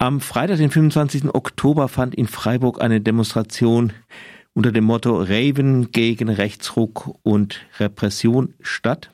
Am Freitag, den 25. Oktober, fand in Freiburg eine Demonstration unter dem Motto Raven gegen Rechtsruck und Repression statt.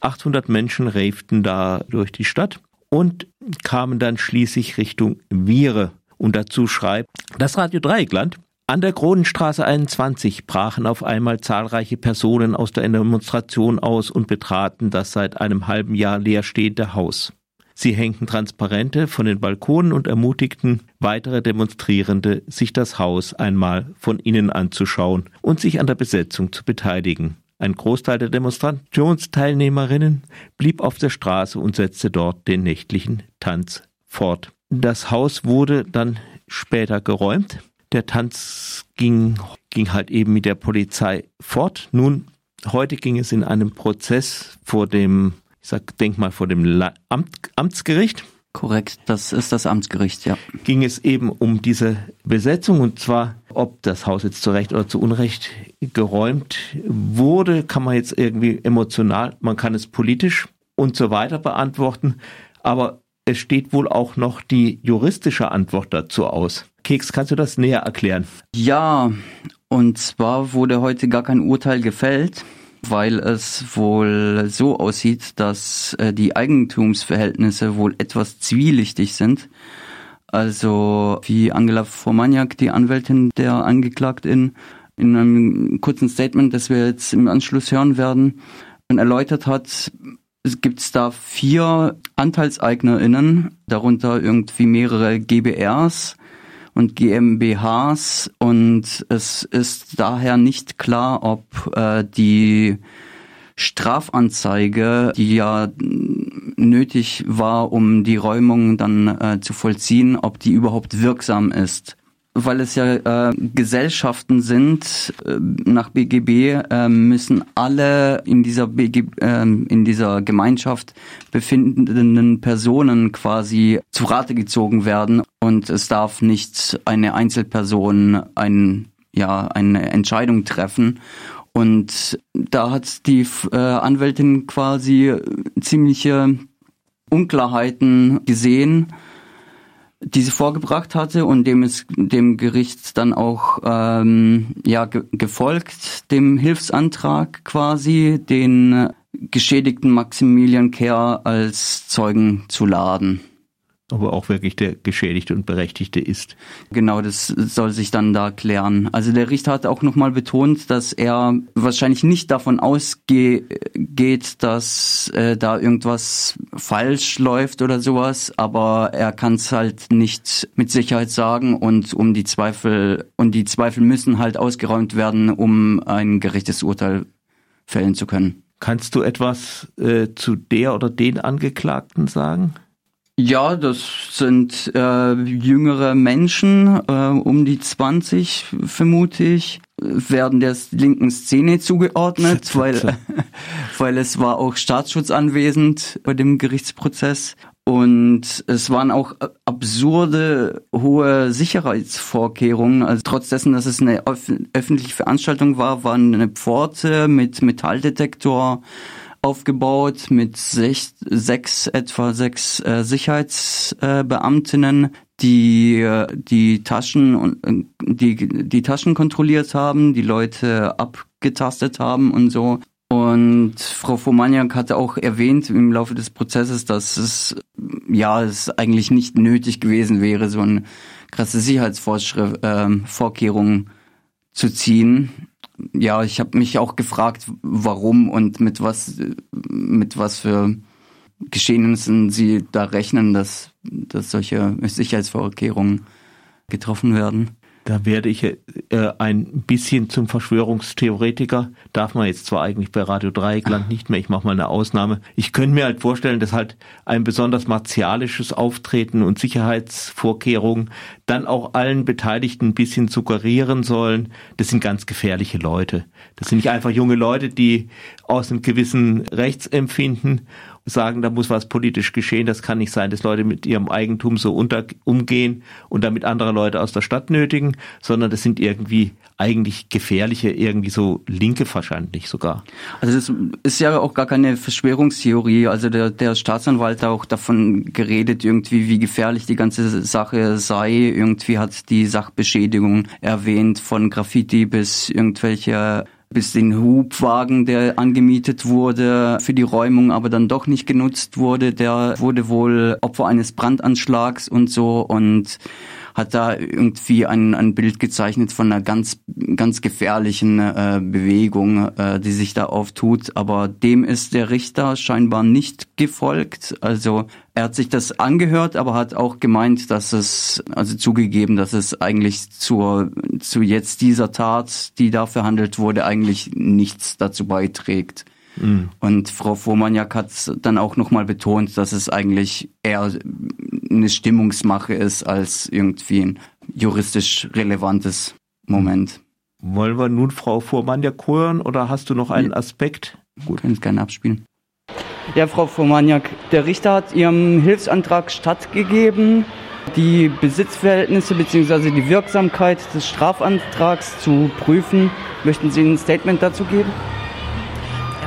800 Menschen ravten da durch die Stadt und kamen dann schließlich Richtung Viere. Und dazu schreibt das Radio Dreieckland, an der Kronenstraße 21 brachen auf einmal zahlreiche Personen aus der Demonstration aus und betraten das seit einem halben Jahr leerstehende Haus. Sie hängten Transparente von den Balkonen und ermutigten weitere Demonstrierende, sich das Haus einmal von innen anzuschauen und sich an der Besetzung zu beteiligen. Ein Großteil der Demonstrationsteilnehmerinnen blieb auf der Straße und setzte dort den nächtlichen Tanz fort. Das Haus wurde dann später geräumt. Der Tanz ging, ging halt eben mit der Polizei fort. Nun, heute ging es in einem Prozess vor dem sag, denk mal vor dem Amt, Amtsgericht. Korrekt, das ist das Amtsgericht, ja. Ging es eben um diese Besetzung und zwar, ob das Haus jetzt zu Recht oder zu Unrecht geräumt wurde, kann man jetzt irgendwie emotional, man kann es politisch und so weiter beantworten, aber es steht wohl auch noch die juristische Antwort dazu aus. Keks, kannst du das näher erklären? Ja, und zwar wurde heute gar kein Urteil gefällt weil es wohl so aussieht, dass äh, die Eigentumsverhältnisse wohl etwas zwielichtig sind. Also wie Angela Formaniak, die Anwältin der Angeklagten, in einem kurzen Statement, das wir jetzt im Anschluss hören werden, erläutert hat, es gibt da vier AnteilseignerInnen, darunter irgendwie mehrere GBRs, und GmbHs und es ist daher nicht klar, ob äh, die Strafanzeige, die ja nötig war, um die Räumung dann äh, zu vollziehen, ob die überhaupt wirksam ist weil es ja äh, Gesellschaften sind äh, nach BGB äh, müssen alle in dieser BG, äh, in dieser Gemeinschaft befindenden Personen quasi zu Rate gezogen werden und es darf nicht eine Einzelperson ein ja eine Entscheidung treffen. Und da hat die äh, Anwältin quasi ziemliche Unklarheiten gesehen diese vorgebracht hatte und dem ist dem Gericht dann auch ähm, ja ge gefolgt dem Hilfsantrag quasi den geschädigten Maximilian Kerr als Zeugen zu laden aber auch wirklich der Geschädigte und Berechtigte ist. Genau, das soll sich dann da klären. Also der Richter hat auch nochmal betont, dass er wahrscheinlich nicht davon ausgeht, dass äh, da irgendwas falsch läuft oder sowas, aber er kann es halt nicht mit Sicherheit sagen und um die Zweifel und die Zweifel müssen halt ausgeräumt werden, um ein gerechtes Urteil fällen zu können. Kannst du etwas äh, zu der oder den Angeklagten sagen? Ja, das sind äh, jüngere Menschen, äh, um die 20 vermute ich, werden der linken Szene zugeordnet, weil, weil es war auch Staatsschutz anwesend bei dem Gerichtsprozess. Und es waren auch absurde hohe Sicherheitsvorkehrungen. Also trotz dessen, dass es eine öffentliche Veranstaltung war, waren eine Pforte mit Metalldetektor, aufgebaut mit sech, sechs, etwa sechs äh, Sicherheitsbeamtinnen, äh, die die Taschen und äh, die die Taschen kontrolliert haben, die Leute abgetastet haben und so. Und Frau Fomaniak hatte auch erwähnt im Laufe des Prozesses, dass es ja es eigentlich nicht nötig gewesen wäre, so eine krasse Sicherheitsvorkehrung äh, zu ziehen ja, ich habe mich auch gefragt, warum und mit was, mit was für Geschehnissen sie da rechnen, dass, dass solche Sicherheitsvorkehrungen getroffen werden. Da werde ich äh, ein bisschen zum Verschwörungstheoretiker. Darf man jetzt zwar eigentlich bei Radio Dreieckland nicht mehr, ich mache mal eine Ausnahme. Ich könnte mir halt vorstellen, dass halt ein besonders martialisches Auftreten und Sicherheitsvorkehrungen dann auch allen Beteiligten ein bisschen suggerieren sollen, das sind ganz gefährliche Leute. Das sind nicht einfach junge Leute, die aus einem gewissen Rechtsempfinden sagen, da muss was politisch geschehen. Das kann nicht sein, dass Leute mit ihrem Eigentum so unter, umgehen und damit andere Leute aus der Stadt nötigen, sondern das sind irgendwie eigentlich gefährliche, irgendwie so Linke wahrscheinlich sogar. Also das ist ja auch gar keine Verschwörungstheorie. Also der, der Staatsanwalt hat auch davon geredet, irgendwie wie gefährlich die ganze Sache sei. Irgendwie hat die Sachbeschädigung erwähnt, von Graffiti bis irgendwelche bis den Hubwagen, der angemietet wurde für die Räumung, aber dann doch nicht genutzt wurde, der wurde wohl Opfer eines Brandanschlags und so. Und hat da irgendwie ein, ein Bild gezeichnet von einer ganz, ganz gefährlichen äh, Bewegung, äh, die sich da auftut. Aber dem ist der Richter scheinbar nicht gefolgt. Also er hat sich das angehört, aber hat auch gemeint, dass es, also zugegeben, dass es eigentlich zur, zu jetzt dieser Tat, die da verhandelt wurde, eigentlich nichts dazu beiträgt. Mhm. Und Frau Vormaniak hat dann auch nochmal betont, dass es eigentlich eher eine Stimmungsmache ist als irgendwie ein juristisch relevantes Moment. Wollen wir nun Frau Vormaniak hören oder hast du noch einen Aspekt? Gut. Können es gerne abspielen. Ja, Frau Vormaniak, der Richter hat Ihrem Hilfsantrag stattgegeben, die Besitzverhältnisse bzw. die Wirksamkeit des Strafantrags zu prüfen. Möchten Sie ein Statement dazu geben?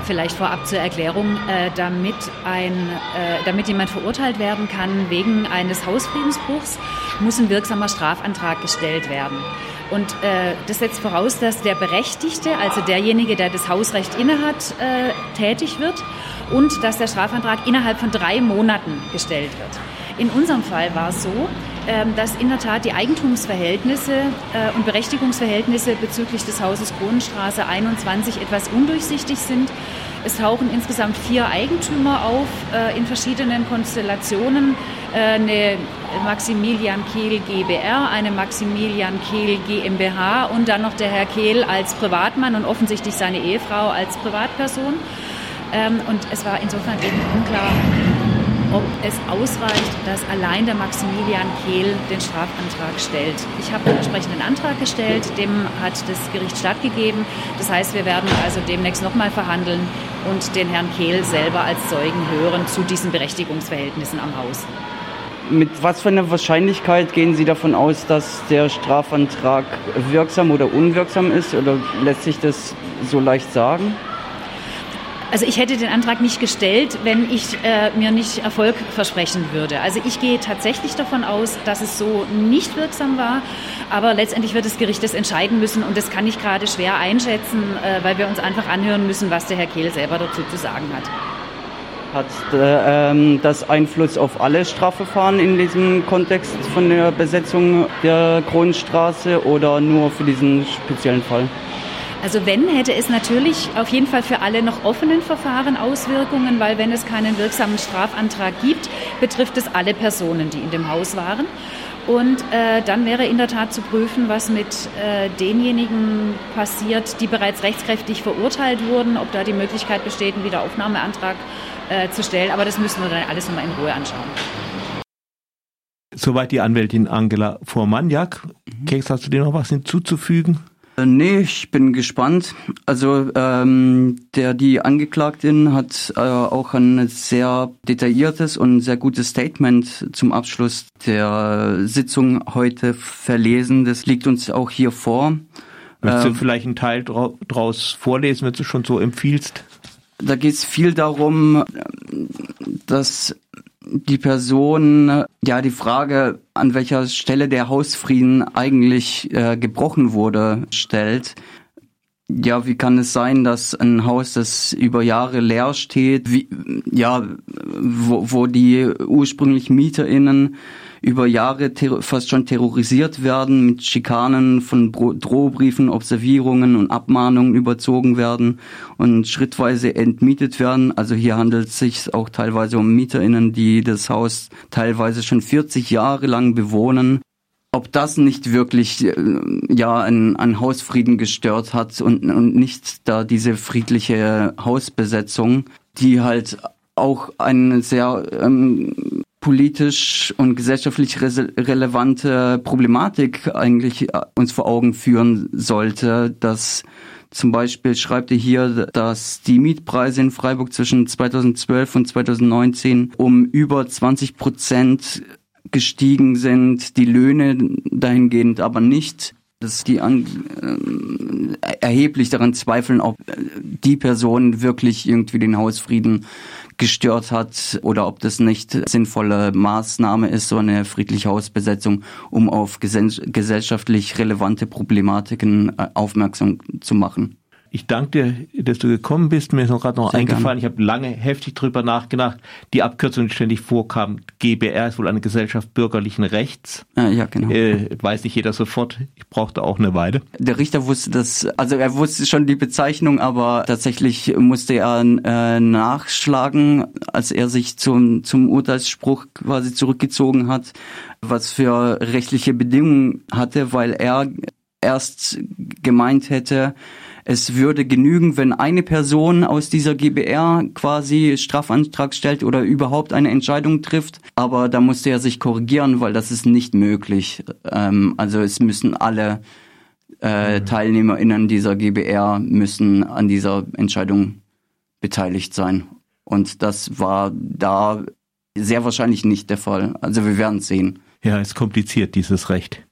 Vielleicht vorab zur Erklärung, äh, damit, ein, äh, damit jemand verurteilt werden kann wegen eines Hausfriedensbruchs, muss ein wirksamer Strafantrag gestellt werden. Und äh, das setzt voraus, dass der Berechtigte, also derjenige, der das Hausrecht innehat, äh, tätig wird und dass der Strafantrag innerhalb von drei Monaten gestellt wird. In unserem Fall war es so, dass in der Tat die Eigentumsverhältnisse äh, und Berechtigungsverhältnisse bezüglich des Hauses Kronenstraße 21 etwas undurchsichtig sind. Es tauchen insgesamt vier Eigentümer auf äh, in verschiedenen Konstellationen. Äh, eine Maximilian Kehl GbR, eine Maximilian Kehl GmbH und dann noch der Herr Kehl als Privatmann und offensichtlich seine Ehefrau als Privatperson. Ähm, und es war insofern eben unklar, ob es ausreicht, dass allein der Maximilian Kehl den Strafantrag stellt. Ich habe den entsprechenden Antrag gestellt, dem hat das Gericht stattgegeben. Das heißt, wir werden also demnächst nochmal verhandeln und den Herrn Kehl selber als Zeugen hören zu diesen Berechtigungsverhältnissen am Haus. Mit was für einer Wahrscheinlichkeit gehen Sie davon aus, dass der Strafantrag wirksam oder unwirksam ist? Oder lässt sich das so leicht sagen? Also ich hätte den Antrag nicht gestellt, wenn ich äh, mir nicht Erfolg versprechen würde. Also ich gehe tatsächlich davon aus, dass es so nicht wirksam war, aber letztendlich wird das Gericht das entscheiden müssen und das kann ich gerade schwer einschätzen, äh, weil wir uns einfach anhören müssen, was der Herr Kehl selber dazu zu sagen hat. Hat äh, ähm, das Einfluss auf alle Strafverfahren in diesem Kontext von der Besetzung der Kronenstraße oder nur für diesen speziellen Fall? Also wenn, hätte es natürlich auf jeden Fall für alle noch offenen Verfahren Auswirkungen, weil wenn es keinen wirksamen Strafantrag gibt, betrifft es alle Personen, die in dem Haus waren. Und äh, dann wäre in der Tat zu prüfen, was mit äh, denjenigen passiert, die bereits rechtskräftig verurteilt wurden, ob da die Möglichkeit besteht, einen Wiederaufnahmeantrag äh, zu stellen. Aber das müssen wir dann alles nochmal in Ruhe anschauen. Soweit die Anwältin Angela Vormaniak. Mhm. Keks, hast du dir noch was hinzuzufügen? Äh, nee, ich bin gespannt. Also ähm, der die Angeklagtin hat äh, auch ein sehr detailliertes und sehr gutes Statement zum Abschluss der Sitzung heute verlesen. Das liegt uns auch hier vor. Möchtest du ähm, vielleicht einen Teil draus vorlesen, wenn du schon so empfiehlst? Da geht es viel darum, dass die Person ja die Frage, an welcher Stelle der Hausfrieden eigentlich äh, gebrochen wurde, stellt. Ja, wie kann es sein, dass ein Haus, das über Jahre leer steht, wie, ja, wo, wo die ursprünglichen MieterInnen über Jahre fast schon terrorisiert werden, mit Schikanen von Drohbriefen, Observierungen und Abmahnungen überzogen werden und schrittweise entmietet werden. Also hier handelt es sich auch teilweise um MieterInnen, die das Haus teilweise schon 40 Jahre lang bewohnen ob das nicht wirklich äh, ja ein, ein Hausfrieden gestört hat und, und nicht da diese friedliche Hausbesetzung, die halt auch eine sehr ähm, politisch und gesellschaftlich relevante Problematik eigentlich äh, uns vor Augen führen sollte, dass Zum Beispiel schreibt er hier, dass die Mietpreise in Freiburg zwischen 2012 und 2019 um über 20 Prozent gestiegen sind, die Löhne dahingehend aber nicht dass die an, äh, erheblich daran zweifeln, ob die Person wirklich irgendwie den Hausfrieden gestört hat oder ob das nicht sinnvolle Maßnahme ist, so eine friedliche Hausbesetzung, um auf gesellschaftlich relevante Problematiken äh, aufmerksam zu machen. Ich danke dir, dass du gekommen bist. Mir ist noch gerade noch Sehr eingefallen, gerne. ich habe lange heftig drüber nachgedacht. Die Abkürzung, die ständig vorkam, GBR ist wohl eine Gesellschaft bürgerlichen Rechts. Ah, ja, genau. Äh, weiß nicht jeder sofort. Ich brauchte auch eine Weile. Der Richter wusste das, also er wusste schon die Bezeichnung, aber tatsächlich musste er äh, nachschlagen, als er sich zum, zum Urteilsspruch quasi zurückgezogen hat, was für rechtliche Bedingungen hatte, weil er erst gemeint hätte, es würde genügen, wenn eine Person aus dieser GBR quasi Strafantrag stellt oder überhaupt eine Entscheidung trifft. Aber da musste er sich korrigieren, weil das ist nicht möglich. Ähm, also es müssen alle äh, mhm. TeilnehmerInnen dieser GBR müssen an dieser Entscheidung beteiligt sein. Und das war da sehr wahrscheinlich nicht der Fall. Also wir werden sehen. Ja, ist kompliziert, dieses Recht.